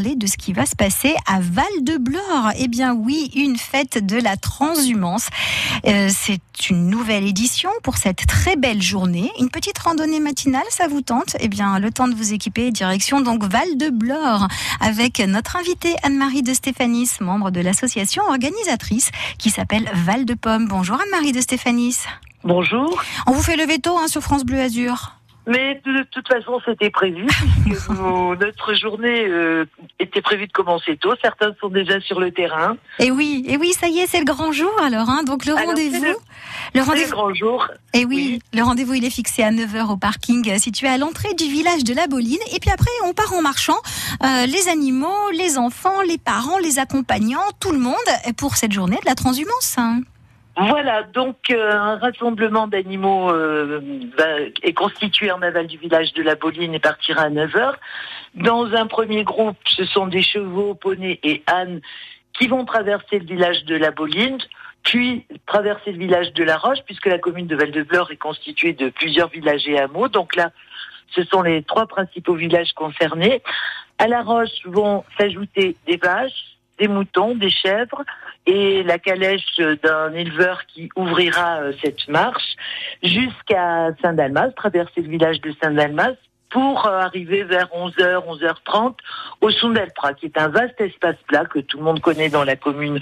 parler de ce qui va se passer à Val-de-Blore. Eh bien oui, une fête de la transhumance. Euh, c'est une nouvelle édition pour cette très belle journée. Une petite randonnée matinale, ça vous tente? Eh bien, le temps de vous équiper, direction donc Val-de-Blore avec notre invitée Anne-Marie de Stéphanis, membre de l'association organisatrice qui s'appelle Val de Pomme. Bonjour Anne-Marie de Stéphanis. Bonjour. On vous fait le veto hein, sur France Bleu Azur. Mais de toute façon, c'était prévu, nous- notre journée euh, était prévue de commencer tôt. Certains sont déjà sur le terrain. Et oui, et oui, ça y est, c'est le grand jour alors. Hein, donc le rendez-vous, le- le C'est le rendez-vous. grand jour. Et oui, le rendez-vous il est fixé à 9h au parking euh, situé à l'entrée du village de la Boline. Et puis après, on part en marchant. Euh, les animaux, les enfants, les parents, les accompagnants, tout le monde pour cette journée de la transhumance. Voilà, donc euh, un rassemblement d'animaux euh, est constitué en aval du village de la Boline et partira à 9h. Dans un premier groupe, ce sont des chevaux, poneys et ânes qui vont traverser le village de la Boline, puis traverser le village de la Roche, puisque la commune de Val-de-Blore est constituée de plusieurs villages et hameaux. Donc là, ce sont les trois principaux villages concernés. À la Roche vont s'ajouter des vaches, des moutons, des chèvres et la calèche d'un éleveur qui ouvrira euh, cette marche jusqu'à Saint-Dalmas, traverser le village de Saint-Dalmas pour euh, arriver vers 11h, 11h30 au Sundelpra, qui est un vaste espace plat que tout le monde connaît dans la commune,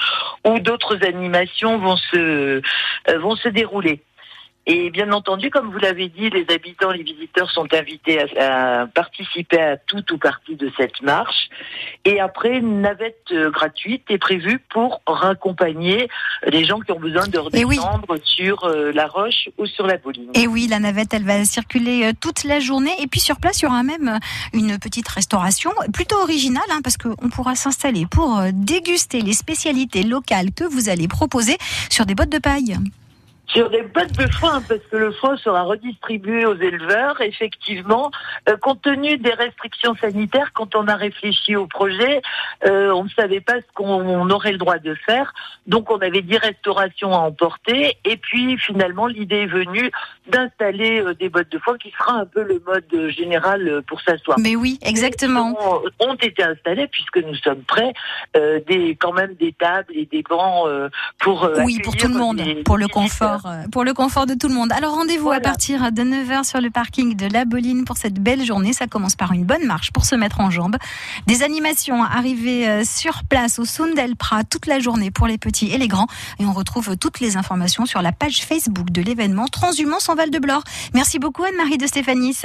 où d'autres animations vont se, euh, vont se dérouler. Et bien entendu, comme vous l'avez dit, les habitants, les visiteurs sont invités à, à participer à tout ou partie de cette marche. Et après, une navette euh, gratuite est prévue pour raccompagner les gens qui ont besoin de oui. redescendre sur euh, la roche ou sur la boline. Et oui, la navette, elle va circuler euh, toute la journée. Et puis sur place, il y aura même une petite restauration, plutôt originale, hein, parce qu'on pourra s'installer pour déguster les spécialités locales que vous allez proposer sur des bottes de paille. Sur des bottes de foin, parce que le foin sera redistribué aux éleveurs, effectivement, euh, compte tenu des restrictions sanitaires, quand on a réfléchi au projet, euh, on ne savait pas ce qu'on aurait le droit de faire, donc on avait dit restauration à emporter, et puis finalement l'idée est venue d'installer euh, des bottes de foin qui sera un peu le mode général pour s'asseoir. Mais oui, exactement. Ont, ont été installés puisque nous sommes prêts, des quand même des tables et des bancs pour Oui, pour tout le monde, pour le visiteurs. Confort, euh, pour le confort de tout le monde. Alors rendez-vous à partir de 9h sur le parking de La Boline pour cette belle journée. Ça commence par une bonne marche pour se mettre en jambes. Des animations arrivées euh, sur place au Sundelpra toute la journée pour les petits et les grands. Et on retrouve toutes les informations sur la page Facebook de l'événement Transhumance en Val de Blore. Merci beaucoup Anne-Marie de Stéphanis.